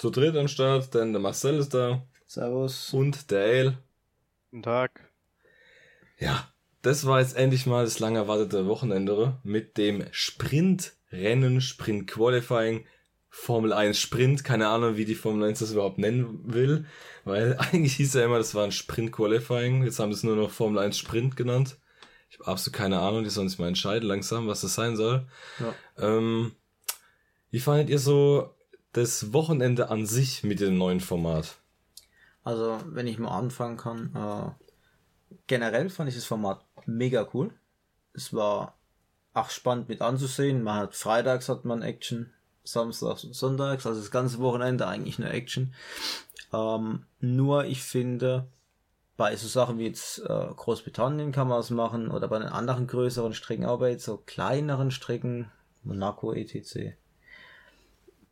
zu dritt am Start, denn der Marcel ist da. Servus. Und der Ale. Guten Tag. Ja, das war jetzt endlich mal das lang erwartete Wochenende mit dem Sprintrennen, Sprint Qualifying, Formel 1 Sprint. Keine Ahnung, wie die Formel 1 das überhaupt nennen will, weil eigentlich hieß ja immer, das war ein Sprint Qualifying. Jetzt haben sie es nur noch Formel 1 Sprint genannt. Ich habe absolut keine Ahnung, die sollen sich mal entscheiden langsam, was das sein soll. Ja. Ähm, wie fandet ihr so das Wochenende an sich mit dem neuen Format? Also, wenn ich mal anfangen kann, äh, generell fand ich das Format mega cool. Es war auch spannend mit anzusehen. Man hat freitags hat man Action, samstags und sonntags, also das ganze Wochenende eigentlich nur Action. Ähm, nur ich finde, bei so Sachen wie jetzt äh, Großbritannien kann man es machen oder bei den anderen größeren Strecken, aber jetzt so kleineren Strecken, Monaco etc.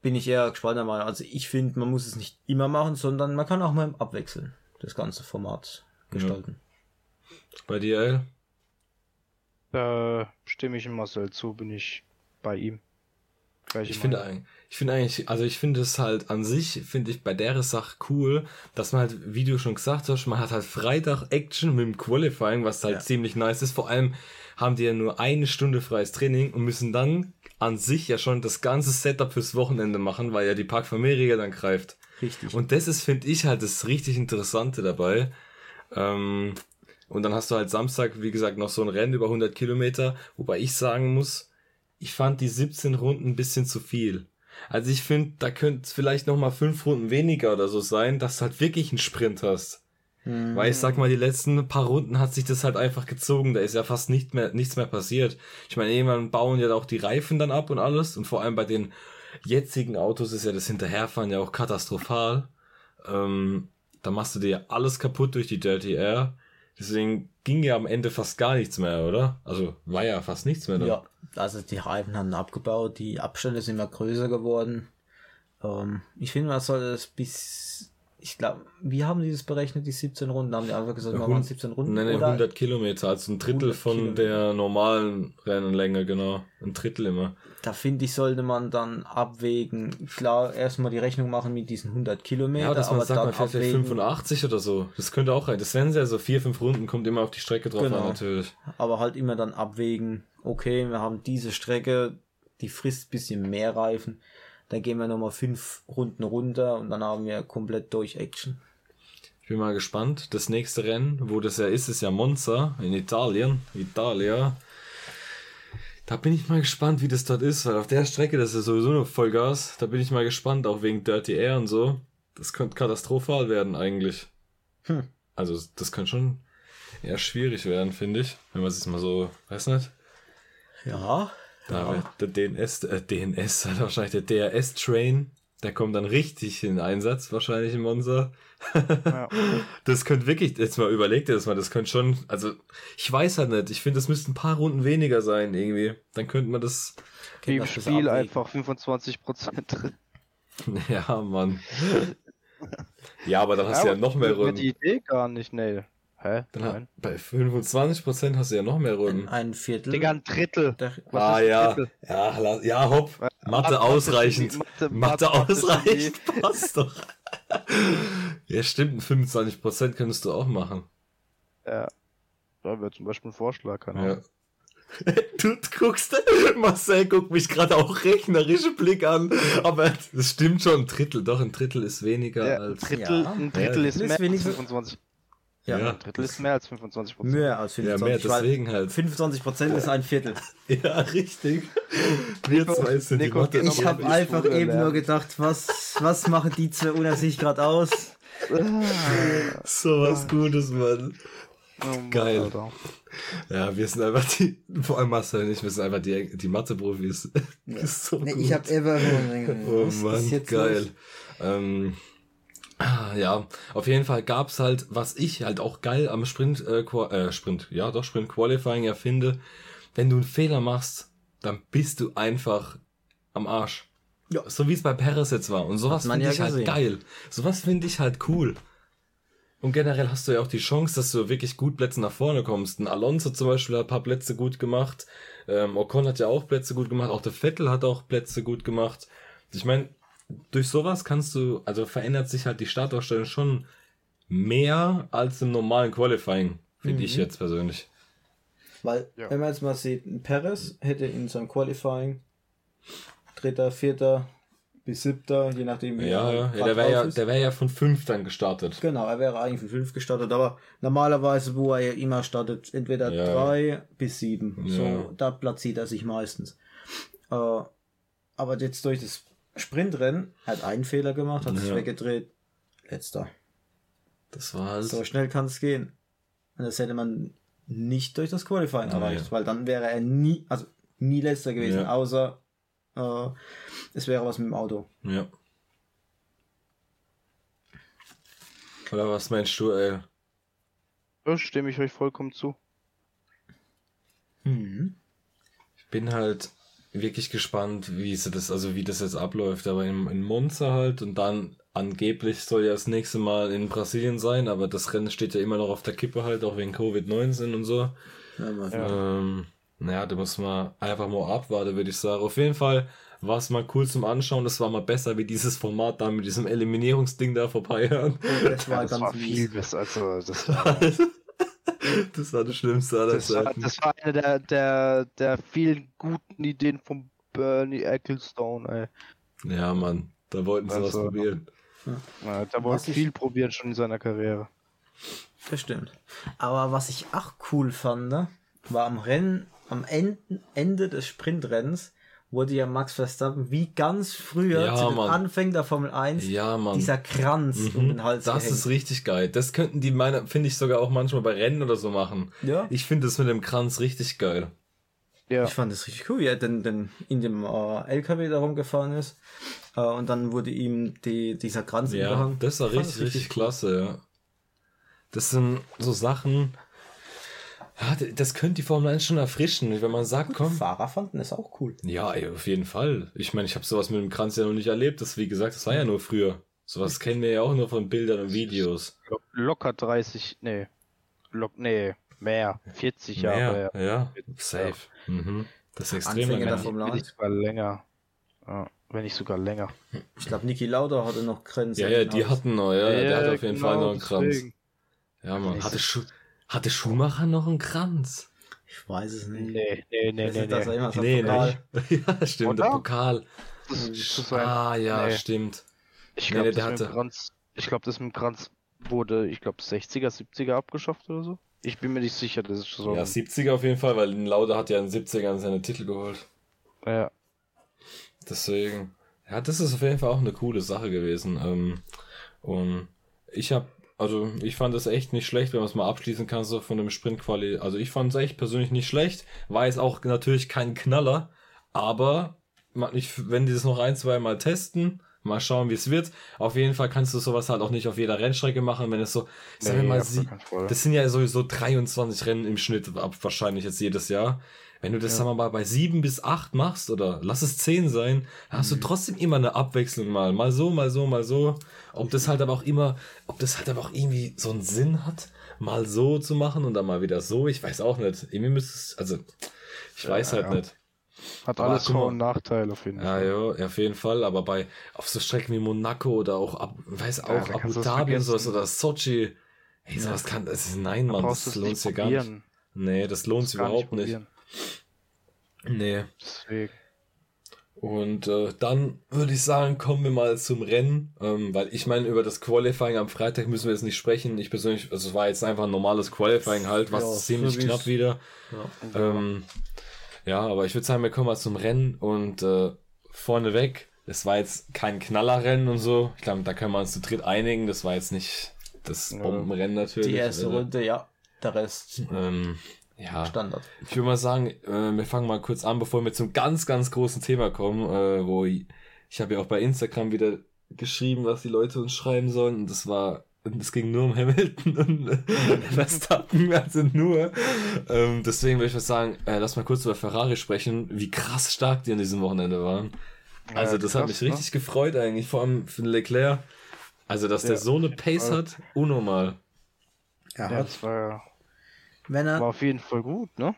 Bin ich eher gespannt einmal. Also ich finde, man muss es nicht immer machen, sondern man kann auch mal abwechseln, das ganze Format gestalten. Bei dir, El? Da stimme ich Marcel zu, bin ich bei ihm. Gleiche Ich finde Meinung. eigentlich, ich finde eigentlich, also ich finde es halt an sich, finde ich bei der Sache cool, dass man halt, wie du schon gesagt hast, man hat halt Freitag Action mit dem Qualifying, was halt Ja. ziemlich nice ist. Vor allem haben die ja nur eine Stunde freies Training und müssen dann an sich ja schon das ganze Setup fürs Wochenende machen, weil ja die Parkfamilie dann greift. Richtig. Und das ist, finde ich, halt das richtig Interessante dabei. Ähm, und dann hast du halt Samstag, wie gesagt, noch so ein Rennen über 100 Kilometer, wobei ich sagen muss, ich fand die 17 Runden ein bisschen zu viel. Also ich finde, da könnte es vielleicht noch mal fünf Runden weniger oder so sein, dass du halt wirklich einen Sprint hast. Weil ich sag mal, die letzten paar Runden hat sich das halt einfach gezogen. Da ist ja fast nicht mehr, nichts mehr passiert. Ich meine, irgendwann bauen ja auch die Reifen dann ab und alles. Und vor allem bei den jetzigen Autos ist ja das Hinterherfahren ja auch katastrophal. Ähm, da machst du dir alles kaputt durch die Dirty Air. Deswegen ging ja am Ende fast gar nichts mehr, oder? Also war ja fast nichts mehr. Dann. Ja, also die Reifen haben abgebaut, die Abstände sind immer größer geworden. Ähm, ich finde, man soll das bis, ich glaube, wie haben die das berechnet, die 17 Runden? Haben die einfach gesagt, wir machen Hund- 17 Runden? Nein, nein, oder? 100 Kilometer, also ein Drittel 100 von Kilometer. der normalen Rennenlänge, genau. Ein Drittel immer. Da finde ich, sollte man dann abwägen, klar, erstmal die Rechnung machen mit diesen 100 Kilometer, Ja, dass man aber sagt, dann man fährt abwägen, 85 oder so. Das könnte auch rein. Das wären ja so vier, fünf Runden, kommt immer auf die Strecke drauf Genau. an, natürlich. aber halt immer dann abwägen, okay, wir haben diese Strecke, die frisst bisschen mehr Reifen, dann gehen wir nochmal fünf Runden runter und dann haben wir komplett durch Action. Ich bin mal gespannt. Das nächste Rennen, wo das ja ist, ist ja Monza in Italien. Italia. Da bin ich mal gespannt, wie das dort ist, weil auf der Strecke, das ist sowieso nur Vollgas. Da bin ich mal gespannt, auch wegen Dirty Air und so. Das könnte katastrophal werden eigentlich. Hm. Also, das könnte schon eher schwierig werden, finde ich. Wenn man es jetzt mal so, weiß nicht. Ja, Da wird der DNS, äh, DNS, halt wahrscheinlich der DRS-Train, der kommt dann richtig in Einsatz, wahrscheinlich in Monza. Ja. Das könnte wirklich, jetzt mal überlegt ihr das mal, das könnte schon, also ich weiß halt nicht, ich finde, das müssten ein paar Runden weniger sein irgendwie. Dann könnte man das, Wie im Spiel einfach 25 Prozent drin. ja, Mann. Ja, aber dann hast du ja noch mehr Runden. Runden. die Idee gar nicht, nee. Hä? Dann ha- Nein. bei 25% hast du ja noch mehr Runden. ein Viertel. Digga, ein Drittel. Der, Was Ah ist ein ja, Drittel? ja, la- ja, hopp. Mathe Mathe- ausreichend. Mathe- Mathe Mathe- ausreichend, passt doch. Ja, stimmt, 25% könntest du auch machen. Ja. Da wäre zum Beispiel ein Vorschlag, keine Ahnung. Ja. Du guckst, Marcel guckt mich gerade auch rechnerische Blick an, aber das stimmt schon, ein Drittel, doch, ein Drittel ist weniger Ja, ein als... Drittel, Ja. ein Drittel Ja, ist mehr als wenigstens- 25. ja, Ja. Ein Drittel ist mehr als 25 Prozent. mehr als Ja, 25. mehr, weil deswegen halt. 25 Prozent ist ein Viertel. Ja, richtig. Wir zwei sind die Nico, Mathe. geh Ich habe einfach Schule eben lernen. nur gedacht, was, was machen die zwei unter sich gerade aus? So was Gutes, Mann. Oh Geil. Alter. Ja, wir sind einfach die, vor allem Marcel und ich, wir sind einfach die, die Mathe-Profis. Ist so gut. ever Oh Mann, geil. Ähm, ah, ja, auf jeden Fall gab's halt, was ich halt auch geil am Sprint, äh, äh, Sprint, ja doch, Sprint Qualifying ja finde, wenn du einen Fehler machst, dann bist du einfach am Arsch. Ja. So wie es bei Perez jetzt war. Und sowas finde ja ich halt gesehen. geil. Sowas finde ich halt cool. Und generell hast du ja auch die Chance, dass du wirklich gut Plätze nach vorne kommst. Ein Alonso zum Beispiel hat ein paar Plätze gut gemacht. Ähm, Ocon hat ja auch Plätze gut gemacht. Auch der Vettel hat auch Plätze gut gemacht. Ich meine, durch sowas kannst du, also verändert sich halt die Startaufstellung schon mehr als im normalen Qualifying, finde ich Mhm. jetzt persönlich. Weil, Ja. wenn man jetzt mal sieht, ein Perez hätte in seinem Qualifying Dritter, Vierter bis Siebter, je nachdem wie Ja, er ja, ja der wäre ja, der wäre ja von fünf dann gestartet. Genau, er wäre eigentlich von fünf gestartet, aber normalerweise, wo er ja immer startet, entweder Ja. drei bis sieben. Ja. So, da platziert er sich meistens. Äh, aber jetzt durch das Sprintrennen hat einen Fehler gemacht, hat es Ja. weggedreht. Letzter. Das war halt. So schnell kann es gehen. Und das hätte man nicht durch das Qualifying Nee. erreicht, weil dann wäre er nie, also nie letzter gewesen, Ja. außer äh, es wäre was mit dem Auto. Ja. Oder was meinst du, ey? Ja, stimme ich euch vollkommen zu. Mhm. Ich bin halt wirklich gespannt, wie sie das, also wie das jetzt abläuft. Aber in, in Monza halt und dann angeblich soll ja das nächste Mal in Brasilien sein, aber das Rennen steht ja immer noch auf der Kippe halt, auch wegen Covid-19 und so. Ja. Ähm, naja, da muss man einfach mal abwarten, würde ich sagen. Auf jeden Fall war es mal cool zum Anschauen. Das war mal besser wie dieses Format da mit diesem Eliminierungsding da vor ein paar Jahren. Das war das ganz war viel besser. Also, das war, das war das Schlimmste aller das war, Zeiten. das war eine der, der, der vielen guten Ideen von Bernie Ecclestone, ey. Ja, Mann, da wollten sie was Also- probieren. Ja, Was wollte ich- viel probieren schon in seiner Karriere. Das stimmt. Aber was ich auch cool fand, ne, war am Rennen, am Ende, Ende des Sprintrennens, wurde ja Max Verstappen wie ganz früher Ja, zu den Mann. Anfängen der Formel 1 Ja, Mann. dieser Kranz um den Hals Das gehängt. ist richtig geil. Das könnten die meiner, finde ich sogar auch manchmal bei Rennen oder so machen. Ja. Ich finde das mit dem Kranz richtig geil. Ja, Ich fand das richtig cool, wie er denn, denn in dem äh, LKW da rumgefahren ist. Äh, und dann wurde ihm die, dieser Kranz Ja, überhangen. das war Ich fand richtig, richtig klasse, ja. Das sind so Sachen, das könnte die Formel 1 schon erfrischen, wenn man sagt, komm. Fahrer fanden das auch cool. Ja, ey, auf jeden Fall. Ich meine, ich habe sowas mit dem Kranz ja noch nicht erlebt. Das, wie gesagt, das war ja nur früher. Sowas kennen wir ja auch nur von Bildern und Videos. lo- locker 30, nee. Lock, nee, mehr. 40 Jahre. Mehr, ja, safe. Mhm. Das ist extrem Anfänge. Formel Wenn 1. nicht sogar länger. Ja, wenn nicht sogar länger. Ich glaube, Niki Lauda hatte noch Grenzen. Ja, ja, die hatten noch, ja, der hat auf jeden Fall noch einen Kranz. genau deswegen. Ja, Mann. Nicht Hatte, Schu hatte Schumacher noch einen Kranz? Ich weiß es nicht. Nee, nee, nee, Das nee, das nee. immer so Nee, nicht. ja, stimmt, der Oder? Pokal. Das ist sein. Ah, ja, Nee. stimmt. Ich Nee, glaube, nee, der das, mit dem hatte- Kranz- ich glaub, das mit dem Kranz wurde, ich glaube, 60er, 70er abgeschafft oder so. Ich bin mir nicht sicher, das ist so. Ja, 70er auf jeden Fall, weil Lauda hat ja in den 70ern seine Titel geholt. ja. Deswegen. Ja, das ist auf jeden Fall auch eine coole Sache gewesen. Ähm, und ich habe, also ich fand es echt nicht schlecht, wenn man es mal abschließen kann, so von dem Sprintquali. Also ich fand es echt persönlich nicht schlecht. War jetzt auch natürlich kein Knaller, aber ich, wenn die das noch ein, zwei Mal testen, mal schauen, wie es wird. Auf jeden Fall kannst du sowas halt auch nicht auf jeder Rennstrecke machen, wenn es so, sagen wir Nee, mal, sie, das sind ja sowieso 23 Rennen im Schnitt ab, wahrscheinlich jetzt jedes Jahr. Wenn du das, sagen wir mal, bei sieben bis acht machst oder lass es zehn sein, hast du trotzdem immer eine Abwechslung mal. Mal so, mal so, mal so. Ob das halt aber auch immer, ob das halt aber auch irgendwie so einen Sinn hat, mal so zu machen und dann mal wieder so. Ich weiß auch nicht. Irgendwie müsste es, also, ich weiß halt ja. nicht. Hat Aber alles. Vor- und Nachteile auf jeden Ja, Fall. ja, auf jeden Fall, aber bei, auf so Strecken wie Monaco oder auch, ab, weiß auch, da Abu Dhabi und sowas oder Sochi, ey, sowas kann, das ist, nein, Mann, das lohnt nicht sich gar nicht. Nee, das lohnt sich überhaupt nicht. probieren. Nee. Deswegen. Und äh, dann würde ich sagen, kommen wir mal zum Rennen, ähm, weil ich meine, über das Qualifying am Freitag müssen wir jetzt nicht sprechen. Ich persönlich, also es war jetzt einfach ein normales Qualifying halt, was Ja, ziemlich so knapp wieder. Ja. Ähm, ja, aber ich würde sagen, wir kommen mal zum Rennen und äh, vorneweg, es war jetzt kein Knallerrennen und so. Ich glaube, da können wir uns zu dritt einigen. Das war jetzt nicht das. Bombenrennen natürlich. Die erste Runde, ja. Der Rest Ähm, ja, Standard. ich würde mal sagen, äh, wir fangen mal kurz an, bevor wir zum ganz, ganz großen Thema kommen, äh, wo ich, ich habe ja auch bei Instagram wieder geschrieben, was die Leute uns schreiben sollen. Und das war, es ging nur um Hamilton und Verstappen, also nur. Ähm, deswegen würde ich mal sagen, äh, lass mal kurz über Ferrari sprechen, wie krass stark die an diesem Wochenende waren. Also Ja, das hat krass, mich richtig ne? gefreut eigentlich, vor allem für den Leclerc. Also, dass der Ja, so eine Pace hat, unnormal. Er Ja, hat, das war, wenn war er, auf jeden Fall gut, ne?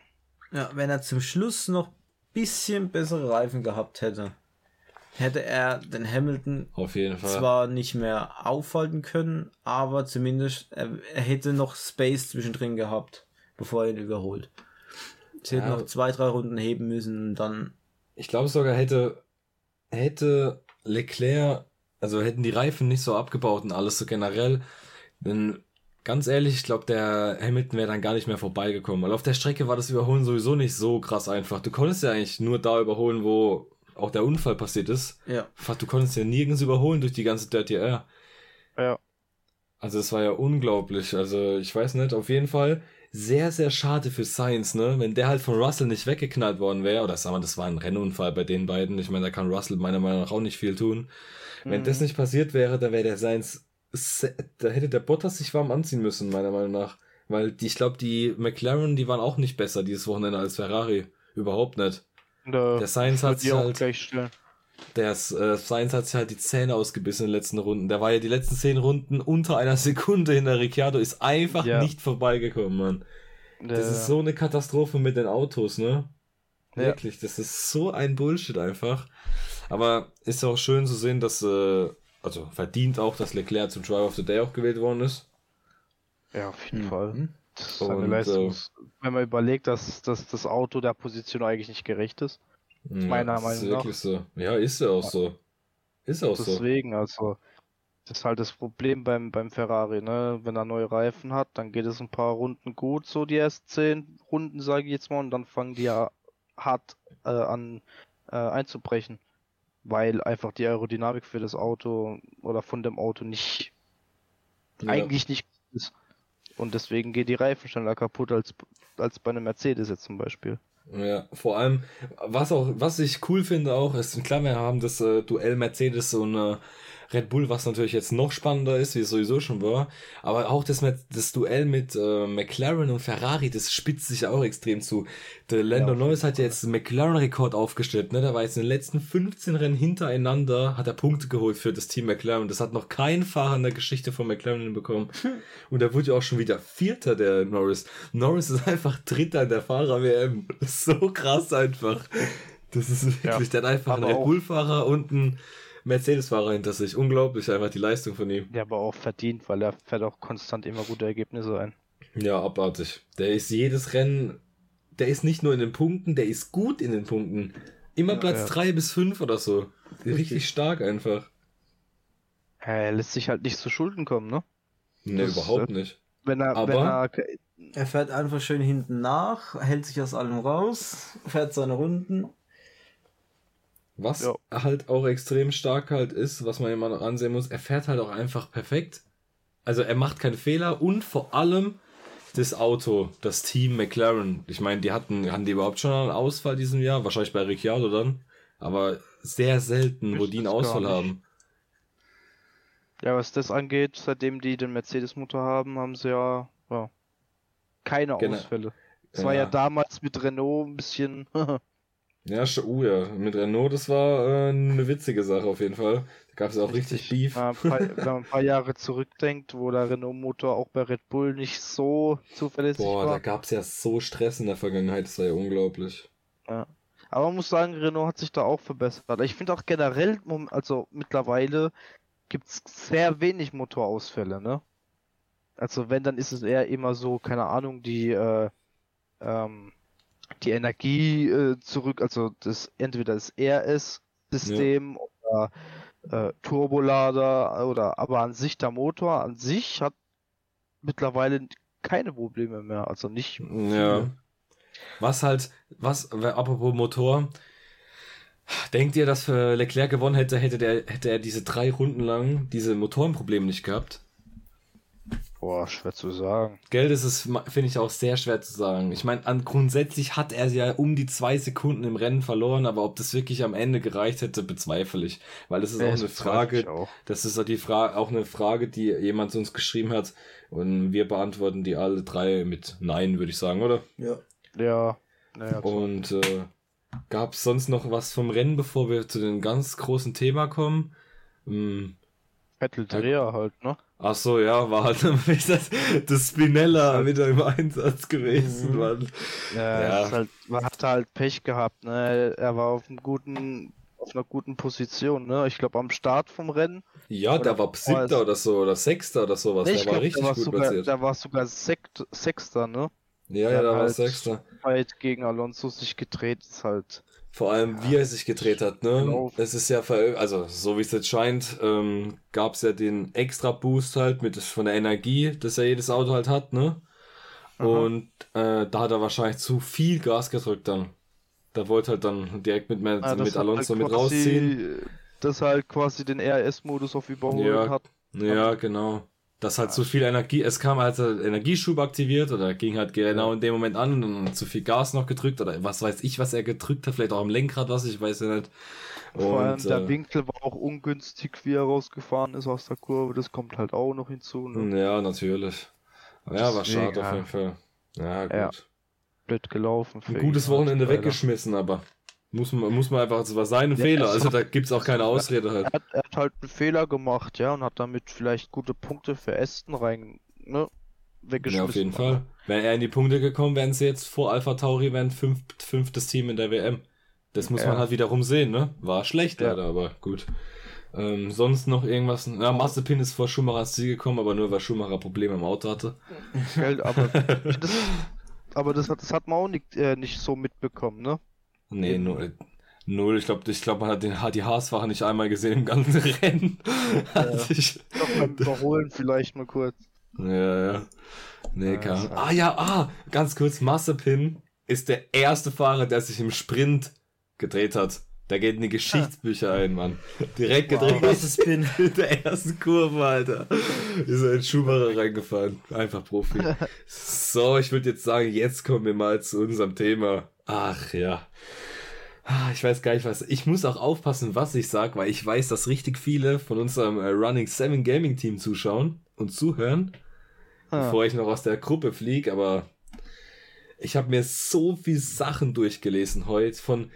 ja, wenn er zum Schluss noch bisschen bessere Reifen gehabt hätte, hätte er den Hamilton Auf jeden Fall. zwar nicht mehr aufhalten können, aber zumindest er, er hätte noch Space zwischendrin gehabt, bevor er ihn überholt. Sie hätten Ja. noch zwei, drei Runden heben müssen und dann. Ich glaube sogar hätte, hätte Leclerc, also hätten die Reifen nicht so abgebaut und alles so generell, denn ganz ehrlich, ich glaube, der Hamilton wäre dann gar nicht mehr vorbeigekommen, weil auf der Strecke war das Überholen sowieso nicht so krass einfach. Du konntest ja eigentlich nur da überholen, wo auch der Unfall passiert ist. Ja. Du konntest ja nirgends überholen durch die ganze Dirty Air. Ja. Also es war ja unglaublich. Also ich weiß nicht, auf jeden Fall sehr, sehr schade für Sainz, ne? Wenn der halt von Russell nicht weggeknallt worden wäre, oder sagen wir, das war ein Rennunfall bei den beiden. Ich meine, da kann Russell meiner Meinung nach auch nicht viel tun. Wenn Mhm. das nicht passiert wäre, dann wäre der Sainz, da hätte der Bottas sich warm anziehen müssen, meiner Meinung nach. Weil die, ich glaube, die McLaren, die waren auch nicht besser dieses Wochenende als Ferrari. Überhaupt nicht. Der, Der Sainz hat sich halt der äh, Sainz hat sich halt die Zähne ausgebissen in den letzten Runden. Der war ja die letzten zehn Runden unter einer Sekunde hinter Ricciardo, ist einfach Ja. nicht vorbeigekommen, Mann. Das Der- ist so eine Katastrophe mit den Autos, ne? Ja. Wirklich, das ist so ein Bullshit einfach. Aber ist auch schön zu sehen, dass, äh, also verdient auch, dass Leclerc zum Driver of the Day auch gewählt worden ist. Ja, auf jeden Mhm. Fall. Das ist eine Und, Leistung. äh, Wenn man überlegt, dass, dass das Auto der Position eigentlich nicht gerecht ist. Ja, Meiner das ist Meinung nach. wirklich so. Ja, ist ja auch so. Ist auch so. Deswegen, also, das ist halt das Problem beim, beim Ferrari, ne? Wenn er neue Reifen hat, dann geht es ein paar Runden gut, so die ersten zehn Runden, sage ich jetzt mal, und dann fangen die ja hart äh, an äh, einzubrechen. Weil einfach die Aerodynamik für das Auto oder von dem Auto nicht, Ja. eigentlich nicht gut ist. Und deswegen geht die Reifen schneller kaputt als, als bei einem Mercedes jetzt zum Beispiel. Ja, vor allem, was auch, was ich cool finde auch, ist, klar, wir haben das äh, Duell Mercedes und äh, Red Bull, was natürlich jetzt noch spannender ist, wie es sowieso schon war, aber auch das, das Duell mit äh, McLaren und Ferrari, das spitzt sich auch extrem zu. Der Lando auf Norris hat ja jetzt einen McLaren-Rekord aufgestellt, ne? Der war jetzt in den letzten 15 Rennen hintereinander, hat er Punkte geholt für das Team McLaren. Das hat noch kein Fahrer in der Geschichte von McLaren hinbekommen. Und er wurde ja auch schon wieder Vierter, der Norris. Norris ist einfach Dritter in der Fahrer-WM. Das ist so krass einfach. Das ist wirklich, Ja, der hat einfach einen aber Red Bull-Fahrer und einen Mercedes-Fahrer hinter sich. Unglaublich, einfach die Leistung von ihm. Ja, aber auch verdient, weil er fährt auch konstant immer gute Ergebnisse ein. Ja, abartig. Der ist jedes Rennen, der ist nicht nur in den Punkten, der ist gut in den Punkten. Immer Platz ja. drei bis fünf oder so. Richtig stark einfach. Er lässt sich halt nicht zu Schulden kommen, ne? Ne, überhaupt äh, nicht. Wenn er, Aber- wenn er, Er fährt einfach schön hinten nach, hält sich aus allem raus, fährt seine Runden. Was Ja. halt auch extrem stark halt ist, was man immer noch ansehen muss, er fährt halt auch einfach perfekt. Also er macht keine Fehler und vor allem das Auto, das Team McLaren. Ich meine, die hatten, hatten die überhaupt schon einen Ausfall diesem Jahr? Wahrscheinlich bei Ricciardo dann. Aber sehr selten, wo Wüsste die einen Ausfall haben. ja, was das angeht, seitdem die den Mercedes-Motor haben, haben sie ja, ja keine Genau. Ausfälle. Es war ja Ja. damals mit Renault ein bisschen, Ja, uh, ja. Mit Renault, das war äh, eine witzige Sache auf jeden Fall. Da gab es auch richtig, Beef. Ja, ein paar, wenn man ein paar Jahre zurückdenkt, wo der Renault-Motor auch bei Red Bull nicht so zuverlässig Boah, da war. gab es ja so Stress in der Vergangenheit, das war ja unglaublich. Aber man muss sagen, Renault hat sich da auch verbessert. Ich finde auch generell, also mittlerweile gibt es sehr wenig Motorausfälle, ne? Also wenn, dann ist es eher immer so, keine Ahnung, die, äh, ähm, die Energie äh, zurück, also das entweder das RS-System oder äh, Turbolader oder aber an sich der Motor an sich hat mittlerweile keine Probleme mehr. Also nicht Ja. Was halt, was, apropos Motor, denkt ihr, dass für Leclerc gewonnen hätte, hätte der, hätte er diese drei Runden lang diese Motorenprobleme nicht gehabt? Boah, schwer zu sagen. Geld ist es, finde ich, auch sehr schwer zu sagen. Ich meine, grundsätzlich hat er ja um die zwei Sekunden im Rennen verloren, aber ob das wirklich am Ende gereicht hätte, bezweifle ich. Weil das ist Ja, auch das eine Frage, auch. das ist auch die Frage, auch eine Frage, die jemand uns geschrieben hat. Und wir beantworten die alle drei mit Nein, würde ich sagen, oder? Ja. Ja, naja, Und äh, gab es sonst noch was vom Rennen, bevor wir zu dem ganz großen Thema kommen? Hm, Vettel Dreher halt, ne? Ach so, ja, war halt das, das Spinella wieder im Einsatz gewesen, Mann. Ja, Ja. halt, man hatte halt Pech gehabt, ne? Er war auf einem guten, auf einer guten Position, ne? Ich glaube am Start vom Rennen. Ja, der war siebter oder so, oder sechster oder sowas. Nee, der war glaub, richtig gut sogar, platziert. der war sogar Sekt, Sechster, ne? Ja, ja, der war halt- sechster. Weit gegen Alonso sich gedreht, ist halt. Vor allem, wie er sich gedreht hat, ne? Genau. Es ist ja, also so wie es jetzt scheint, ähm, gab es ja den extra Boost halt mit von der Energie, dass ja jedes Auto halt hat, ne? Aha. Und äh, da hat er wahrscheinlich zu viel Gas gedrückt dann. Da wollte halt dann direkt mit, Ah, das mit hat Alonso halt mit rausziehen. Dass er halt quasi den RS-Modus auf Überholen Ja. hat. Ja, genau. Das hat zu viel Energie, es kam halt der Energieschub aktiviert oder ging halt genau in dem Moment an und zu viel Gas noch gedrückt oder was weiß ich, was er gedrückt hat, vielleicht auch am Lenkrad, was ich weiß ja nicht. Vor allem Und, der äh, Winkel war auch ungünstig, wie er rausgefahren ist aus der Kurve. Das kommt halt auch noch hinzu. Ne? Ja, natürlich. Ja, war schade auf jeden Fall. Ja, gut. Ja, Blöd gelaufen. Ein gutes halt, Wochenende leider. weggeschmissen, aber muss man, muss man einfach, es war sein Ja, Fehler, es also da gibt's auch keine Ausrede halt. Er hat, er hat halt einen Fehler gemacht, ja, und hat damit vielleicht gute Punkte für Aston rein, ne, weggeschmissen. Ja, auf jeden Fall. Wäre er in die Punkte gekommen, wären sie jetzt vor Alpha Tauri, wären fünf, fünftes Team in der WM. Das muss Ja. man halt wiederum sehen, ne? War schlecht Ja. leider, aber gut. Ähm, sonst noch irgendwas? Ja, Mazepin ist vor Schumacher ins Ziel gekommen, aber nur weil Schumacher Probleme im Auto hatte. Gell, aber das, aber das hat, das hat man auch nicht, äh, nicht so mitbekommen, ne? Nee, null. Null. Ich glaube, ich glaub, man hat den, die Haasfahrer nicht einmal gesehen im ganzen Rennen. Hat sich- Ich glaub, beim Überholen vielleicht mal kurz. Ja, ja. Nee, Ja, Ah ja, ah, ganz kurz, Mazepin ist der erste Fahrer, der sich im Sprint gedreht hat. Der geht in die Geschichtsbücher ein, Mann. Direkt gedreht was ist Spin? in der ersten Kurve, Alter. Ist er in Schumacher reingefahren. Einfach Profi. So, ich würde jetzt sagen, jetzt kommen wir mal zu unserem Thema. Ach ja. Ah, Ich weiß gar nicht was. Ich muss auch aufpassen, was ich sag, weil ich weiß, dass richtig viele von unserem äh, Running 7 Gaming Team zuschauen und zuhören Ah. bevor ich noch aus der Gruppe fliege, aber ich habe mir so viel Sachen durchgelesen heute von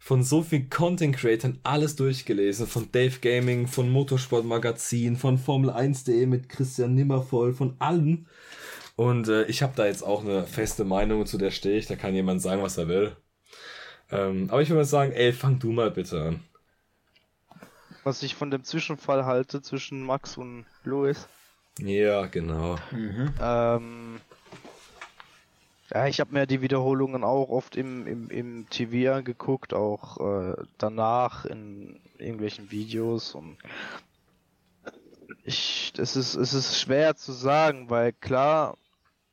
von so vielen Content Creatern alles durchgelesen, von Dave Gaming, von Motorsport Magazin, von Formel 1.de mit Christian Nimmervoll, von allen. Und äh, ich habe da jetzt auch eine feste Meinung, zu der stehe ich, da kann jemand sagen, was er will. Ähm, aber ich würde mal sagen, ey, fang du mal bitte an. Was ich von dem Zwischenfall halte zwischen Max und Louis. Ja, genau. Ähm, ja, ich habe mir die Wiederholungen auch oft im, im, im TV angeguckt, auch äh, danach in irgendwelchen Videos und ich, es ist, es ist schwer zu sagen, weil klar,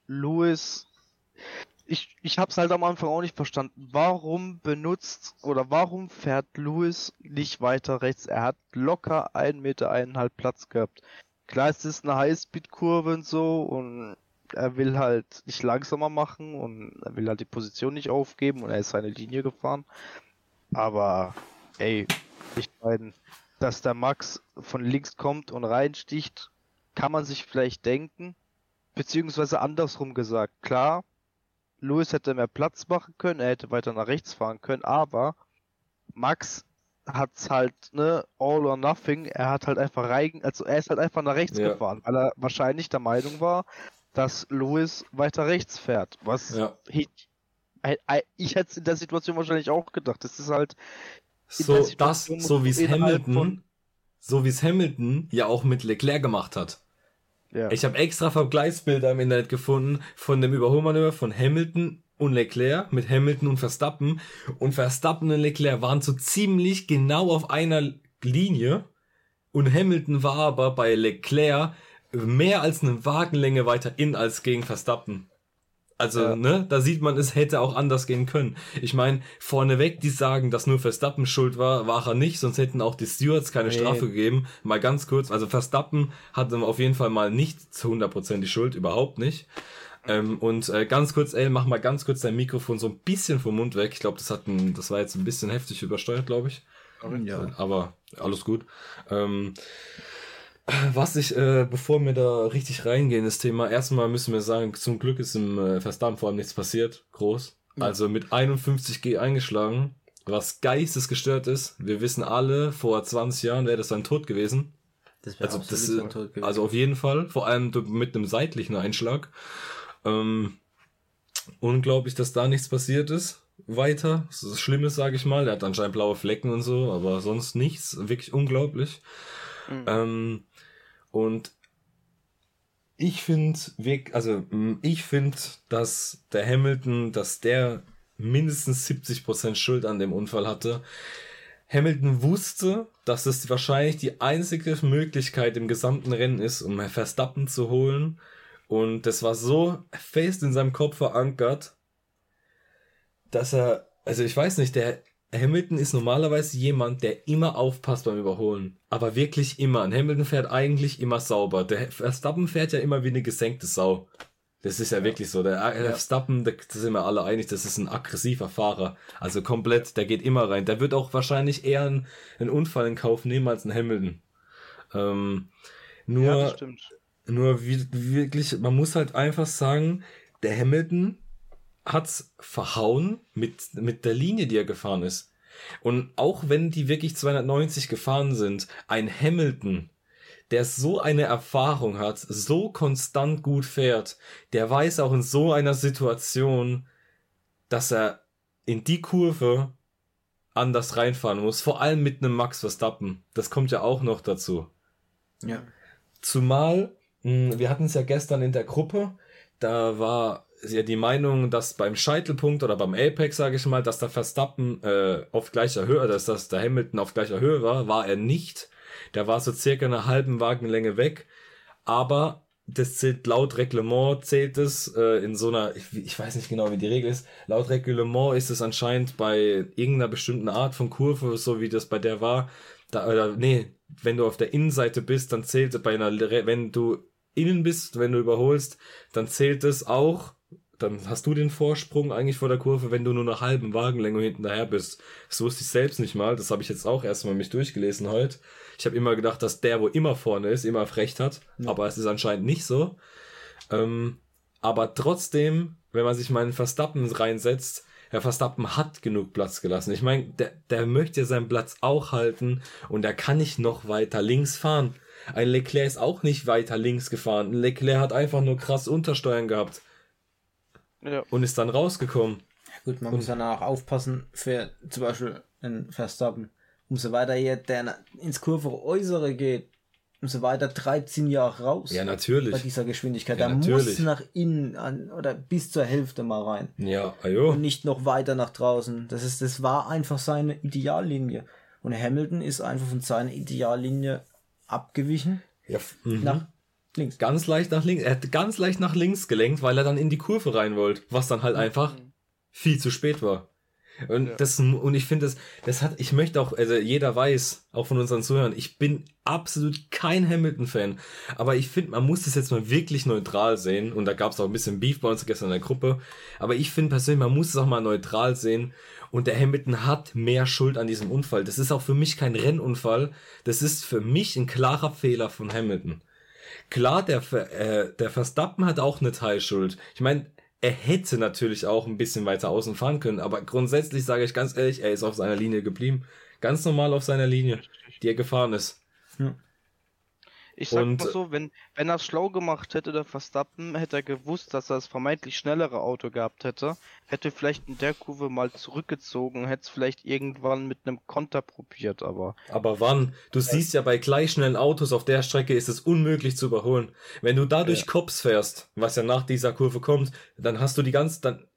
Louis, ich, ich habe es halt am Anfang auch nicht verstanden. Warum benutzt oder warum fährt Louis nicht weiter rechts? Er hat locker einen Meter eineinhalb Platz gehabt. Klar, es ist eine Highspeed-Kurve und so und er will halt nicht langsamer machen und er will halt die Position nicht aufgeben und er ist seine Linie gefahren. Aber, ey, ich meine, dass der Max von links kommt und reinsticht, kann man sich vielleicht denken. Beziehungsweise andersrum gesagt, klar, Lewis hätte mehr Platz machen können, er hätte weiter nach rechts fahren können, aber Max hat's halt, ne, all or nothing, er hat halt einfach rein, also er ist halt einfach nach rechts Ja. gefahren, weil er wahrscheinlich der Meinung war, dass Lewis weiter rechts fährt, was Ja. ich, ich, ich hätte es in der Situation wahrscheinlich auch gedacht, das ist halt, So, das, so wie es Hamilton, so wie es Hamilton ja auch mit Leclerc gemacht hat. Ja, Ich habe extra Vergleichsbilder im Internet gefunden von dem Überholmanöver von Hamilton und Leclerc mit Hamilton und Verstappen. Und Verstappen und Leclerc waren so ziemlich genau auf einer Linie. Und Hamilton war aber bei Leclerc mehr als eine Wagenlänge weiter in als gegen Verstappen. Also, Ja. ne, da sieht man, es hätte auch anders gehen können. Ich meine, vorneweg, die sagen, dass nur Verstappen schuld war, war er nicht, sonst hätten auch die Stewards keine Nee. Strafe gegeben. Mal ganz kurz, also Verstappen hatte auf jeden Fall mal nicht zu 100% die Schuld, überhaupt nicht. Ähm, und äh, ganz kurz, ey, mach mal ganz kurz dein Mikrofon so ein bisschen vom Mund weg. Ich glaube, das hat ein, das war jetzt ein bisschen heftig übersteuert, glaube ich. Ja. Aber alles gut. Ähm, was ich, äh, bevor wir da richtig reingehen, das Thema, erstmal müssen wir sagen, zum Glück ist im äh, Verstappen vor allem nichts passiert, groß. Also mit 51G eingeschlagen, was geistesgestört ist. Wir wissen alle, vor 20 Jahren wäre das dann tot gewesen. Das wäre Also, das, ist- tot gewesen. also auf jeden Fall, vor allem mit einem seitlichen Einschlag. Ähm, unglaublich, dass da nichts passiert ist. Weiter, das ist Schlimmes, sage ich mal. Der hat anscheinend blaue Flecken und so, aber sonst nichts. Wirklich unglaublich. Mhm. Ähm, und ich finde, also mh, ich finde, dass der Hamilton, dass der mindestens 70% Schuld an dem Unfall hatte. Hamilton wusste, dass es wahrscheinlich die einzige Möglichkeit im gesamten Rennen ist, um Verstappen zu holen. Und das war so fest in seinem Kopf verankert, dass er, also ich weiß nicht, der Hamilton ist normalerweise jemand, der immer aufpasst beim Überholen. Aber wirklich immer. Und Hamilton fährt eigentlich immer sauber. Der Verstappen fährt ja immer wie eine gesenkte Sau. Das ist ja, wirklich so. Der äh, Verstappen, da sind wir alle einig, das ist ein aggressiver Fahrer. Also komplett, der geht immer rein. Der wird auch wahrscheinlich eher einen, einen Unfall in Kauf nehmen als ein Hamilton. Ähm, nur, ja, nur wie, wirklich, man muss halt einfach sagen, der Hamilton hat's verhauen mit, mit der Linie, die er gefahren ist. Und auch wenn die wirklich 290 gefahren sind, ein Hamilton, der so eine Erfahrung hat, so konstant gut fährt, der weiß auch in so einer Situation, dass er in die Kurve anders reinfahren muss, vor allem mit einem Max Verstappen. Das kommt ja auch noch dazu. ja. Zumal, mh, wir hatten es ja gestern in der Gruppe, da war ja die Meinung, dass beim Scheitelpunkt oder beim Apex, sage ich mal, dass der Verstappen äh, auf gleicher Höhe, dass das der Hamilton auf gleicher Höhe war, war er nicht. Der war so circa eine halben Wagenlänge weg, aber das zählt laut Reglement zählt es äh, in so einer, ich, ich weiß nicht genau, wie die Regel ist. Laut Reglement ist es anscheinend bei irgendeiner bestimmten Art von Kurve, so wie das bei der war. Da, oder, nee, wenn du auf der Innenseite bist, dann zählt es bei einer, wenn du innen bist, wenn du überholst, dann zählt es auch. Dann hast du den Vorsprung eigentlich vor der Kurve, wenn du nur eine halben Wagenlänge hinten daher bist. Das wusste ich selbst nicht mal. Das habe ich jetzt auch erstmal mich durchgelesen heute. Ich habe immer gedacht, dass der, wo immer vorne ist, immer recht hat. Aber es ist anscheinend nicht so. Ähm, aber trotzdem, wenn man sich in Verstappen reinsetzt, Herr Verstappen hat genug Platz gelassen. Ich meine, der, der möchte ja seinen Platz auch halten und er kann nicht noch weiter links fahren. Ein Leclerc ist auch nicht weiter links gefahren. Ein Leclerc hat einfach nur krass Untersteuern gehabt Ja. und ist dann rausgekommen. Gut, man muss dann auch aufpassen für zum Beispiel einen Verstappen. Umso weiter hier der ins Kurve äußere geht, umso weiter treibt ihn ja auch raus. Ja, natürlich. Bei dieser Geschwindigkeit. Ja, da natürlich. muss nach innen an, oder bis zur Hälfte mal rein. Ja, ajo. Und nicht noch weiter nach draußen. Das ist, das war einfach seine Ideallinie. Und Hamilton ist einfach von seiner Ideallinie abgewichen Ja, mhm. nach links. ganz leicht nach links. Er hat ganz leicht nach links gelenkt, weil er dann in die Kurve rein wollte, was dann halt einfach viel zu spät war. Und das und ich finde das das hat ich möchte auch also jeder weiß auch von unseren Zuhörern ich bin absolut kein Hamilton Fan aber ich finde man muss das jetzt mal wirklich neutral sehen. Und da gab es auch ein bisschen Beef bei uns gestern in der Gruppe. Aber ich finde persönlich man muss es auch mal neutral sehen. Und der Hamilton hat mehr Schuld an diesem Unfall. Das ist auch für mich kein Rennunfall. Das ist für mich ein klarer Fehler von Hamilton Klar, der, äh, der Verstappen hat auch eine Teilschuld. Ich meine, er hätte natürlich auch ein bisschen weiter außen fahren können, aber grundsätzlich sage ich ganz ehrlich, er ist auf seiner Linie geblieben. Ganz normal auf seiner Linie, die er gefahren ist. Ich sag Und- mal so, wenn, wenn er es schlau gemacht hätte, der Verstappen, hätte er gewusst, dass er das vermeintlich schnellere Auto gehabt hätte, hätte vielleicht in der Kurve mal zurückgezogen, hätte es vielleicht irgendwann mit einem Konter probiert, aber Aber wann? Du siehst ja bei gleich schnellen Autos auf der Strecke ist es unmöglich zu überholen. Wenn du da durch Kops fährst, was ja nach dieser Kurve kommt, dann hast du die ganze, dann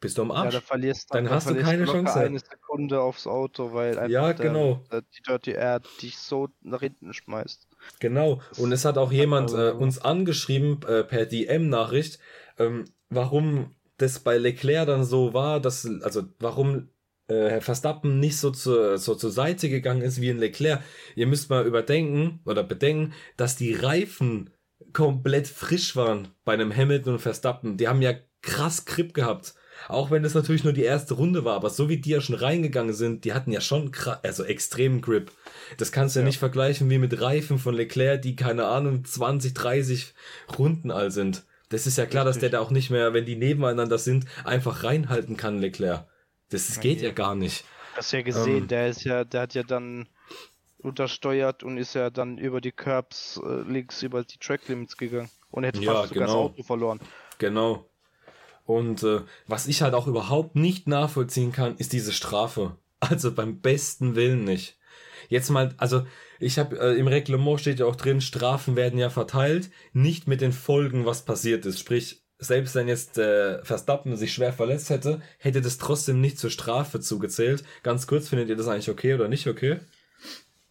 bist du am ja, Arsch. da verlierst, Dann da hast du keine Chance. eine Sekunde aufs Auto, weil einfach Ja, genau. der, die Dirty Air dich so nach hinten schmeißt. Genau. Und es hat auch jemand äh, uns angeschrieben äh, per DM-Nachricht. Ähm, warum das bei Leclerc dann so war, dass, also warum äh, Herr Verstappen nicht so, zu, so zur Seite gegangen ist wie ein Leclerc. Ihr müsst mal überdenken oder bedenken, dass die Reifen komplett frisch waren bei einem Hamilton und Verstappen. Die haben ja krass Grip gehabt. Auch wenn das natürlich nur die erste Runde war, aber so wie die ja schon reingegangen sind, die hatten ja schon also extremen Grip. Das kannst du ja, ja nicht vergleichen wie mit Reifen von Leclerc, die keine Ahnung 20, 30 Runden alt sind. Das ist ja klar, Richtig. dass der da auch nicht mehr, wenn die nebeneinander sind, einfach reinhalten kann, Leclerc. Das, das geht ja gar nicht. Hast ja gesehen, ähm, der ist ja, der hat ja dann untersteuert und ist ja dann über die Curbs äh, links über die Track Limits gegangen und hätte ja, fast genau. das Auto verloren. Genau. Und äh, was ich halt auch überhaupt nicht nachvollziehen kann, ist diese Strafe. Also beim besten Willen nicht. Jetzt mal, also ich habe äh, im Reglement steht ja auch drin, Strafen werden ja verteilt, nicht mit den Folgen, was passiert ist. Sprich, selbst wenn jetzt äh, Verstappen sich schwer verletzt hätte, hätte das trotzdem nicht zur Strafe zugezählt. Ganz kurz, findet ihr das eigentlich okay oder nicht okay?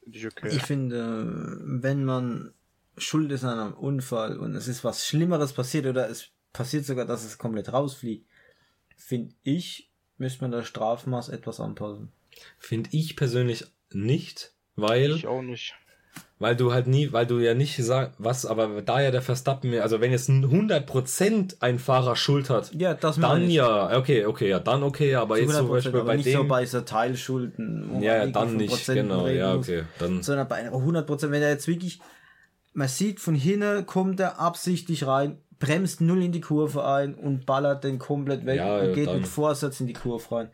Nicht okay. Ich finde, wenn man schuld ist an einem Unfall und es ist was Schlimmeres passiert oder es passiert sogar, dass es komplett rausfliegt, finde ich, müsste man das Strafmaß etwas anpassen. Finde ich persönlich nicht, weil. Ich auch nicht. Weil du halt nie, weil du ja nicht sagst, was, aber da ja der Verstappen, also wenn jetzt 100% ein Fahrer Schuld hat, ja, das dann ja, okay, okay, ja, dann okay, aber jetzt zum Beispiel bei nicht dem, so bei so Teilschulden. Ja, ja dann nicht, genau, ja, okay, dann. Sondern bei 100%, wenn er jetzt wirklich, man sieht von hinten, kommt er absichtlich rein, bremst null in die Kurve ein und ballert den komplett weg ja, und geht dann. mit Vorsatz in die Kurve rein.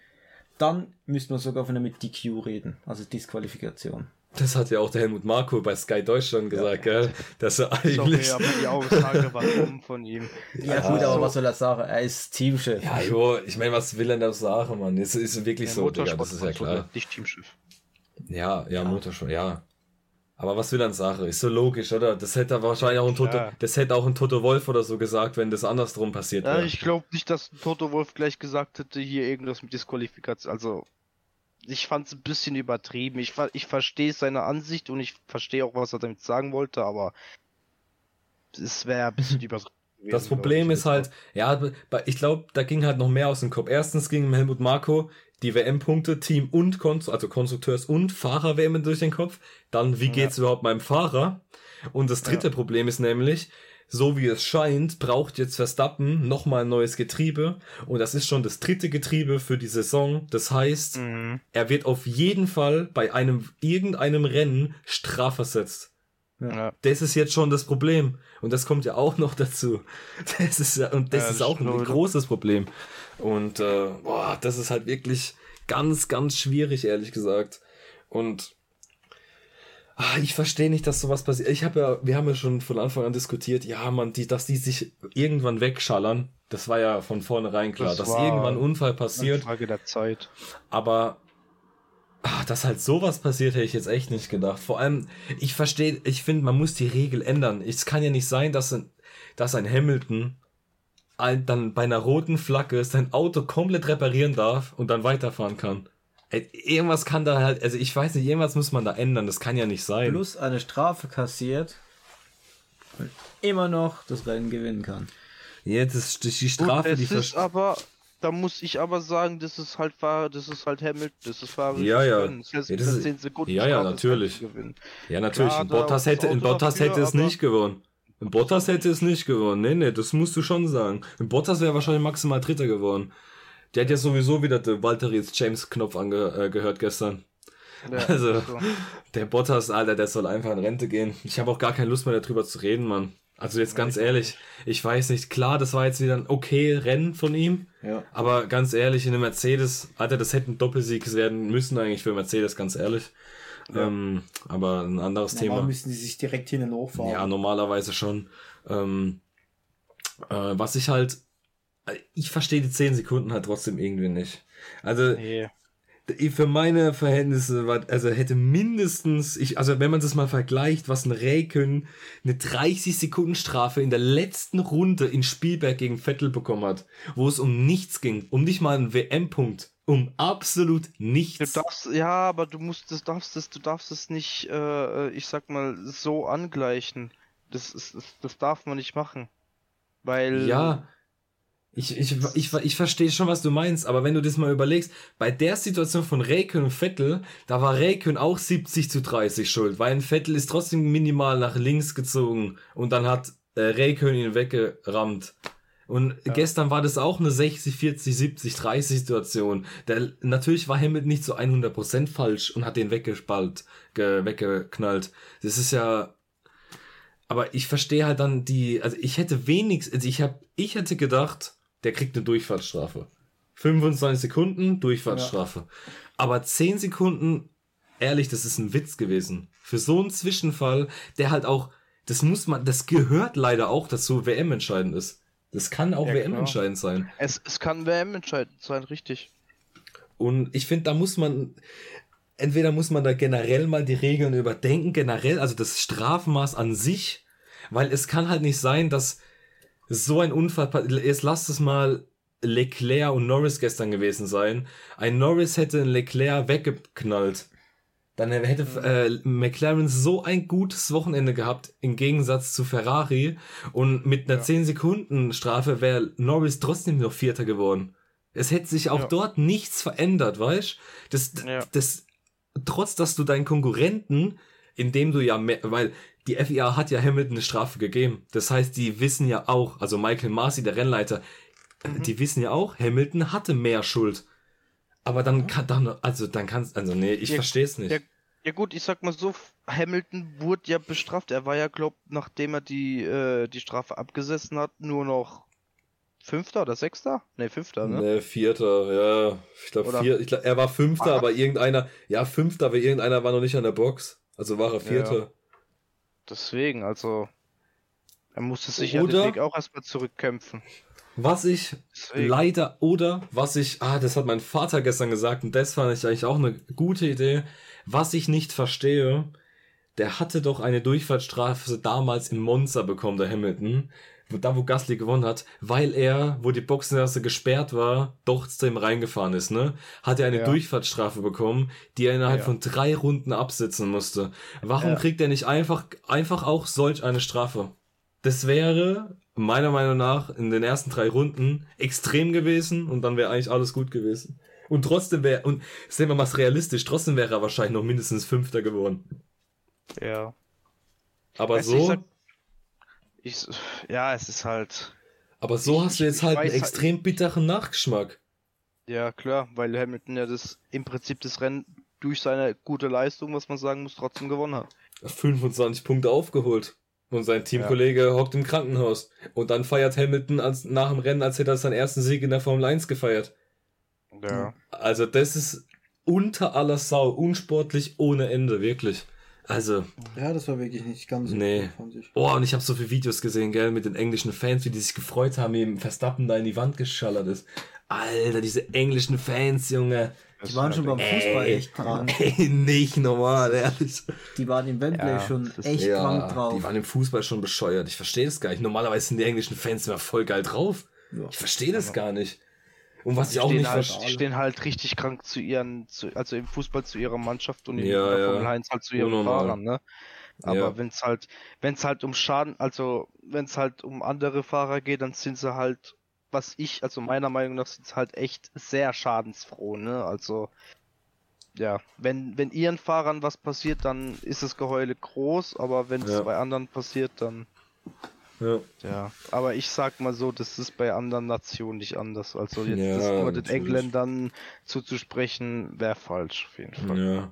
Dann müsste man sogar von einer mit DQ reden, also Disqualifikation. Das hat ja auch der Helmut Marko bei Sky Deutschland gesagt, ja. gell? Dass er eigentlich. Sorry, aber die Aussage war dumm von ihm. Ja, ja gut, aber was soll er sagen? Er ist Teamchef. Ja, jo, ich meine, was will er da sagen, Mann? Es ist wirklich ja, so, Digga, das ist ja klar. Nicht Teamchef. Ja, ja, ja. Motorsport, ja. Aber was will er sagen? Ist so logisch, oder? Das hätte wahrscheinlich auch ein Toto, das hätte auch ein Toto Wolf oder so gesagt, wenn das andersrum passiert wäre. Ja, ich glaube nicht, dass Toto Wolf gleich gesagt hätte, hier irgendwas mit Disqualifikation. Also, ich fand es ein bisschen übertrieben. Ich, ich verstehe seine Ansicht und ich verstehe auch, was er damit sagen wollte, aber es wäre ein bisschen übertrieben. Das Problem ist halt, ja, ich glaube, da ging halt noch mehr aus dem Kopf. Erstens ging Helmut Marko die WM-Punkte, Team und Konst also Konstrukteurs- und Fahrer-WM durch den Kopf. Dann, wie geht's ja. überhaupt meinem Fahrer? Und das dritte ja. Problem ist nämlich, so wie es scheint, braucht jetzt Verstappen nochmal ein neues Getriebe. Und das ist schon das dritte Getriebe für die Saison. Das heißt, mhm. er wird auf jeden Fall bei einem, irgendeinem Rennen strafversetzt. Ja. Das ist jetzt schon das Problem. Und das kommt ja auch noch dazu. Das ist ja, und das ja, ist auch ein großes Problem. Und äh, boah, das ist halt wirklich ganz, ganz schwierig, ehrlich gesagt. Und ach, ich verstehe nicht, dass sowas passiert. Ich habe ja, wir haben ja schon von Anfang an diskutiert, ja, man, die, dass die sich irgendwann wegschallern. Das war ja von vornherein klar, das dass irgendwann ein Unfall passiert. Eine Frage der Zeit. Aber ach, dass halt sowas passiert, hätte ich jetzt echt nicht gedacht. Vor allem, ich verstehe, ich finde, man muss die Regel ändern. Es kann ja nicht sein, dass ein, dass ein Hamilton ein, dann bei einer roten Flagge sein Auto komplett reparieren darf und dann weiterfahren kann. Ey, irgendwas kann da halt, also ich weiß nicht, irgendwas muss man da ändern, das kann ja nicht sein. Plus eine Strafe kassiert und immer noch das Rennen gewinnen kann. Ja, das ist die Strafe, es die ist aber da muss ich aber sagen, das ist halt Fahrer, das ist halt Hamilton, das ist Fahrer. Ja, ja. Das heißt, ja, das ist, 10 Sekunden ja, ja, natürlich. Ja, natürlich. in Bottas hätte, in Bottas hätte es nicht gewonnen. In Bottas hätte es nicht gewonnen. Nee, nee, das musst du schon sagen. In Bottas wäre wahrscheinlich maximal Dritter geworden. Der hat ja sowieso wieder den Walteris James Knopf angehört äh, gestern. Ja, also, so. der Bottas, Alter, der soll einfach in Rente gehen. Ich habe auch gar keine Lust mehr darüber zu reden, Mann. Also jetzt ganz ehrlich, ich weiß nicht, klar, das war jetzt wieder ein okay Rennen von ihm, ja. aber ganz ehrlich, in einem Mercedes, Alter, das hätten Doppelsieg werden müssen eigentlich für Mercedes, ganz ehrlich. Ja. Ähm, aber ein anderes Normal Thema. müssen die sich direkt hin und hochfahren. Ja, normalerweise schon. Ähm, äh, was ich halt, ich verstehe die 10 Sekunden halt trotzdem irgendwie nicht. Also, nee für meine Verhältnisse war, also hätte mindestens, ich, also wenn man das mal vergleicht, was ein Räikön eine 30 Sekunden Strafe in der letzten Runde in Spielberg gegen Vettel bekommen hat, wo es um nichts ging, um nicht mal einen WM-Punkt, um absolut nichts. Du darfst, ja, aber du musst, das darfst es, du darfst es nicht, äh, ich sag mal, so angleichen. Das ist, das darf man nicht machen. Weil. Ja, Ich, ich, ich, ich verstehe schon, was du meinst, aber wenn du das mal überlegst, bei der Situation von Räikkönen und Vettel, da war Räikkönen auch 70 zu 30 schuld, weil ein Vettel ist trotzdem minimal nach links gezogen und dann hat äh, Räikkönen ihn weggerammt. Und ja. gestern war das auch eine 60, 40, 70, 30 Situation. Der, natürlich war Hamilton nicht so 100% falsch und hat den weggespalt, ge, weggeknallt. Das ist ja, aber ich verstehe halt dann die, also ich hätte wenigstens, also ich habe, ich hätte gedacht, der kriegt eine Durchfahrtsstrafe. 25 Sekunden Durchfahrtsstrafe. Ja. Aber 10 Sekunden, ehrlich, das ist ein Witz gewesen. Für so einen Zwischenfall, der halt auch, das muss man, das gehört leider auch dazu, WM entscheidend ist. Das kann auch ja, WM entscheidend sein. Es, es kann WM entscheidend sein, richtig. Und ich finde, da muss man, entweder muss man da generell mal die Regeln überdenken, generell, also das Strafmaß an sich, weil es kann halt nicht sein, dass so ein Unfall, jetzt lasst es mal Leclerc und Norris gestern gewesen sein. Ein Norris hätte einen Leclerc weggeknallt. Dann hätte äh, McLaren so ein gutes Wochenende gehabt, im Gegensatz zu Ferrari. Und mit einer ja. 10-Sekunden-Strafe wäre Norris trotzdem noch Vierter geworden. Es hätte sich auch ja. dort nichts verändert, weißt das, ja. das, trotz dass du deinen Konkurrenten, indem du ja mehr, weil die FIA hat ja Hamilton eine Strafe gegeben. Das heißt, die wissen ja auch, also Michael Marcy, der Rennleiter, mhm. die wissen ja auch, Hamilton hatte mehr Schuld. Aber dann kann dann, also dann kannst, also nee, ich ja, verstehe es nicht. Ja, ja, gut, ich sag mal so, Hamilton wurde ja bestraft. Er war ja, glaub, nachdem er die, äh, die Strafe abgesessen hat, nur noch Fünfter oder Sechster? Ne, Fünfter, ne? Ne, Vierter, ja. Ich glaube, vier, ich glaub, er war Fünfter, ah. aber irgendeiner, ja, Fünfter, aber irgendeiner war noch nicht an der Box. Also war er Vierter. Ja. Deswegen, also. Er musste sich oder, ja den Weg auch erstmal zurückkämpfen. Was ich Deswegen. leider, oder was ich, ah, das hat mein Vater gestern gesagt und das fand ich eigentlich auch eine gute Idee. Was ich nicht verstehe, der hatte doch eine Durchfahrtsstrafe damals in Monza bekommen, der Hamilton da wo Gasly gewonnen hat, weil er, wo die Boxengasse gesperrt war, doch ihm reingefahren ist, ne? Hat er eine ja. Durchfahrtsstrafe bekommen, die er innerhalb ja. von drei Runden absitzen musste. Warum ja. kriegt er nicht einfach, einfach auch solch eine Strafe? Das wäre, meiner Meinung nach, in den ersten drei Runden extrem gewesen und dann wäre eigentlich alles gut gewesen. Und trotzdem wäre, und sehen wir mal realistisch, trotzdem wäre er wahrscheinlich noch mindestens Fünfter geworden. Ja. Aber weißt so. Sag, ich, ja, es ist halt. Aber so ich, hast du jetzt halt einen halt extrem halt, bitteren Nachgeschmack. Ja, klar, weil Hamilton ja das im Prinzip das Rennen durch seine gute Leistung, was man sagen muss, trotzdem gewonnen hat. 25 Punkte aufgeholt. Und sein Teamkollege ja. hockt im Krankenhaus. Und dann feiert Hamilton als, nach dem Rennen, als hätte er seinen ersten Sieg in der Formel 1 gefeiert. Ja. Also das ist unter aller Sau, unsportlich ohne Ende, wirklich. Also. Ja, das war wirklich nicht ganz so. Nee. Oh, und ich habe so viele Videos gesehen, gell, mit den englischen Fans, wie die sich gefreut haben, wie eben Verstappen da in die Wand geschallert ist. Alter, diese englischen Fans, Junge. Die waren schon beim Fußball ey, echt krank. Ey, nicht normal, ehrlich. Die waren im Wembley ja, schon echt ja, krank drauf. Die waren im Fußball schon bescheuert. Ich verstehe das gar nicht. Normalerweise sind die englischen Fans immer voll geil drauf. Ja. Ich verstehe das gar nicht. Und was die ich auch nicht halt, verstehe. Die stehen halt richtig krank zu ihren, zu, also im Fußball zu ihrer Mannschaft und in ja, der Formel 1 halt zu ihren Unnormal. Fahrern, ne? Aber ja. wenn es halt, wenn es halt um Schaden, also wenn es halt um andere Fahrer geht, dann sind sie halt, was ich, also meiner Meinung nach sind halt echt sehr schadensfroh, ne? Also ja, wenn, wenn ihren Fahrern was passiert, dann ist das Geheule groß, aber wenn es ja. bei anderen passiert, dann ja. ja, aber ich sag mal so, das ist bei anderen Nationen nicht anders. Also jetzt ja, das nur den Engländern zuzusprechen, wäre falsch auf jeden Fall. Ja.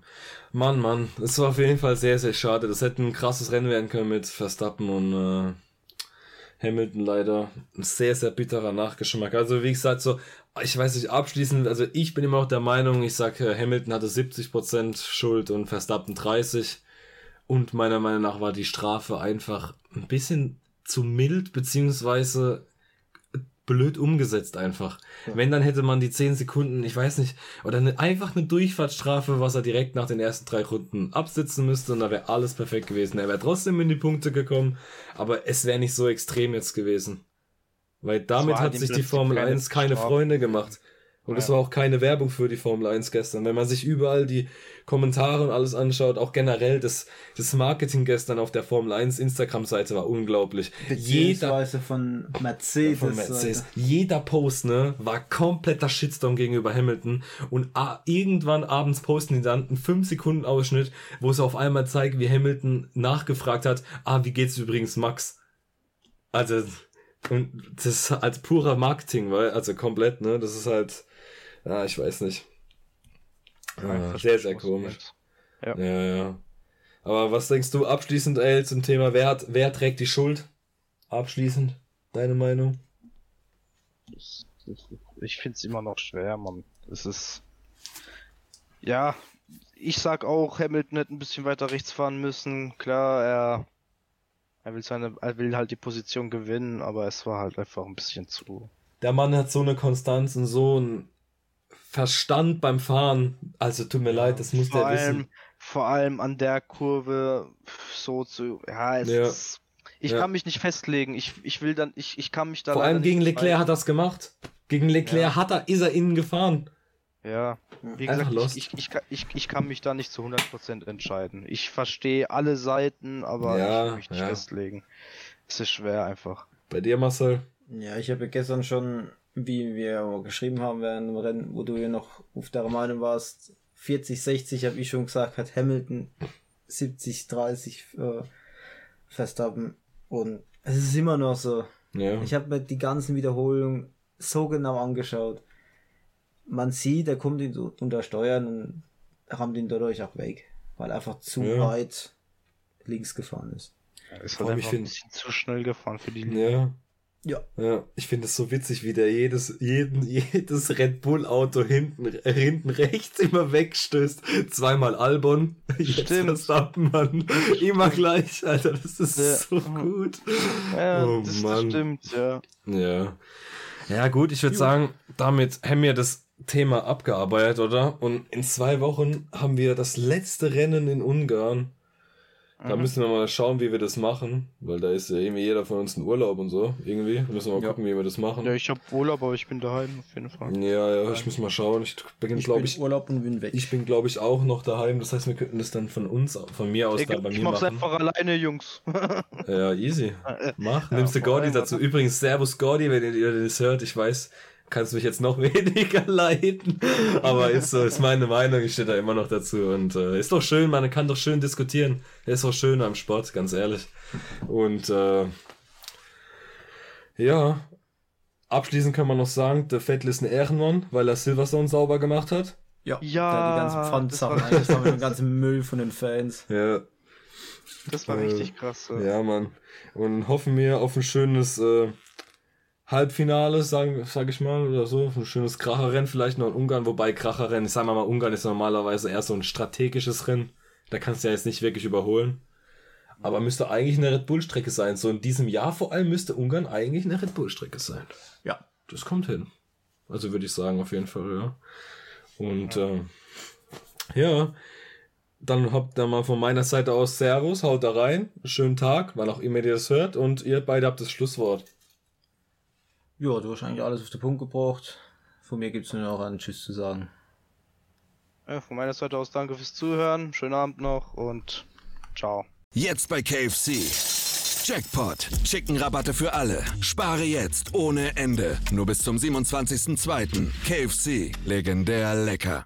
Mann, Mann, es war auf jeden Fall sehr, sehr schade. Das hätte ein krasses Rennen werden können mit Verstappen und äh, Hamilton leider. Ein sehr, sehr bitterer Nachgeschmack. Also wie gesagt, so, ich weiß nicht, abschließend, also ich bin immer noch der Meinung, ich sage, Hamilton hatte 70% Schuld und Verstappen 30%. Und meiner Meinung nach war die Strafe einfach ein bisschen zu mild, beziehungsweise blöd umgesetzt einfach. Ja. Wenn, dann hätte man die 10 Sekunden, ich weiß nicht, oder eine, einfach eine Durchfahrtsstrafe, was er direkt nach den ersten drei Runden absitzen müsste und da wäre alles perfekt gewesen. Er wäre trotzdem in die Punkte gekommen, aber es wäre nicht so extrem jetzt gewesen. Weil damit hat sich die Formel 1 keine Strafe. Freunde gemacht. Und es war auch keine Werbung für die Formel 1 gestern. Wenn man sich überall die Kommentare und alles anschaut, auch generell das, das Marketing gestern auf der Formel 1 Instagram-Seite war unglaublich. Jeder, von Mercedes. von Mercedes. Jeder Post, ne, war kompletter Shitstorm gegenüber Hamilton. Und a- irgendwann abends posten die dann einen 5 Sekunden Ausschnitt, wo es auf einmal zeigt, wie Hamilton nachgefragt hat, ah, wie geht's übrigens Max? Also, und das als purer Marketing, weil, also komplett, ne, das ist halt, ja, ich weiß nicht. Ah, sehr, sehr komisch. Ja, ja. Aber was denkst du abschließend, El, zum Thema, wer hat, wer trägt die Schuld? Abschließend, deine Meinung? Ich, ich finde es immer noch schwer, Mann. Es ist. Ja, ich sag auch, Hamilton hätte ein bisschen weiter rechts fahren müssen. Klar, er, er will seine, er will halt die Position gewinnen, aber es war halt einfach ein bisschen zu. Der Mann hat so eine Konstanz und so einen Verstand beim Fahren. Also tut mir leid, das muss vor der allem, wissen. vor allem an der Kurve so zu. Ja, es Ja. ist. Ich Ja. kann mich nicht festlegen. Ich, ich will dann, ich, ich kann mich da Vor allem nicht gegen Leclerc hat das gemacht. Gegen Leclerc Ja. hat er, ist er innen gefahren. Ja, wie Einfach gesagt, ich, ich, ich, kann- ich, ich kann mich da nicht zu 100% entscheiden. Ich verstehe alle Seiten, aber Ja, ich will mich nicht ja. festlegen. Es ist schwer einfach. Bei dir, Marcel? Ja, ich habe ja gestern schon, wie wir geschrieben haben während dem Rennen, wo du ja noch auf der Meinung warst, 40, 60 habe ich schon gesagt, hat Hamilton 70, 30 äh, Verstappen. Und es ist immer noch so. Ja. Ich habe mir die ganzen Wiederholungen so genau angeschaut. Man sieht, er kommt ihn so unter Steuern und rammt ihn dadurch auch weg, weil er einfach zu Ja. weit links gefahren ist. Es hat einfach ein bisschen zu schnell gefahren für die Linie. Ja. Ja. Ja, ich finde es so witzig, wie der jedes, jeden, jedes Red Bull Auto hinten, äh, hinten rechts immer wegstößt. Zweimal Albon, jetzt. Verstappen, Mann. Immer gleich, Alter, das ist Ja. so gut. Ja, Oh, das, das Mann. stimmt, ja. Ja. Ja, gut, ich würde sagen, damit haben wir das Thema abgearbeitet, oder? Und in zwei Wochen haben wir das letzte Rennen in Ungarn. Da Mhm. müssen wir mal schauen, wie wir das machen, weil da ist ja irgendwie jeder von uns in Urlaub und so, irgendwie. Müssen wir mal Ja. gucken, wie wir das machen. Ja, ich habe Urlaub, aber ich bin daheim auf jeden Fall. Ja, ja, ich muss mal schauen. Ich bin, Ich glaube bin ich, Urlaub und bin weg. ich bin, glaube ich, auch noch daheim. Das heißt, wir könnten das dann von uns, von mir aus da Egal, bei ich mir mach's machen. einfach alleine, Jungs. Ja, easy. Mach. Ja, Nimmst du Gordy dazu. Übrigens, Servus Gordy, wenn ihr das hört. Ich weiß, kannst mich jetzt noch weniger leiden. Aber ist so, ist meine Meinung. Ich stehe da immer noch dazu. Und äh, ist doch schön, man kann doch schön diskutieren. Ist doch schön am Sport, ganz ehrlich. Und äh, ja, abschließend kann man noch sagen, der Vettel ist ein Ehrenmann, weil er Silverstone sauber gemacht hat. Ja, Ja, da die ganzen das Pfandsachen war- eingesammelt, den ganzen Müll von den Fans. Ja, Das war Äh, richtig krass. Ja. Ja, Mann. Und hoffen wir auf ein schönes äh, Halbfinale, sag, sag ich mal, oder so. Ein schönes Kracherrennen vielleicht noch in Ungarn. Wobei Kracherrennen, ich sag mal, mal, Ungarn ist normalerweise eher so ein strategisches Rennen. Da kannst du ja jetzt nicht wirklich überholen. Aber müsste eigentlich eine Red Bull-Strecke sein. So in diesem Jahr vor allem müsste Ungarn eigentlich eine Red Bull-Strecke sein. Ja. Das kommt hin. Also würde ich sagen, auf jeden Fall, ja. Und äh, ja, dann habt ihr mal von meiner Seite aus Servus, haut da rein, schönen Tag, wann auch immer ihr das hört und ihr beide habt das Schlusswort. Ja, du hast eigentlich alles auf den Punkt gebracht. Von mir gibt es nur noch einen Tschüss zu sagen. Ja, von meiner Seite aus danke fürs Zuhören. Schönen Abend noch und ciao. Jetzt bei KFC. Jackpot. Chicken-Rabatte für alle. Spare jetzt ohne Ende. Nur bis zum 27.02. KFC. Legendär lecker.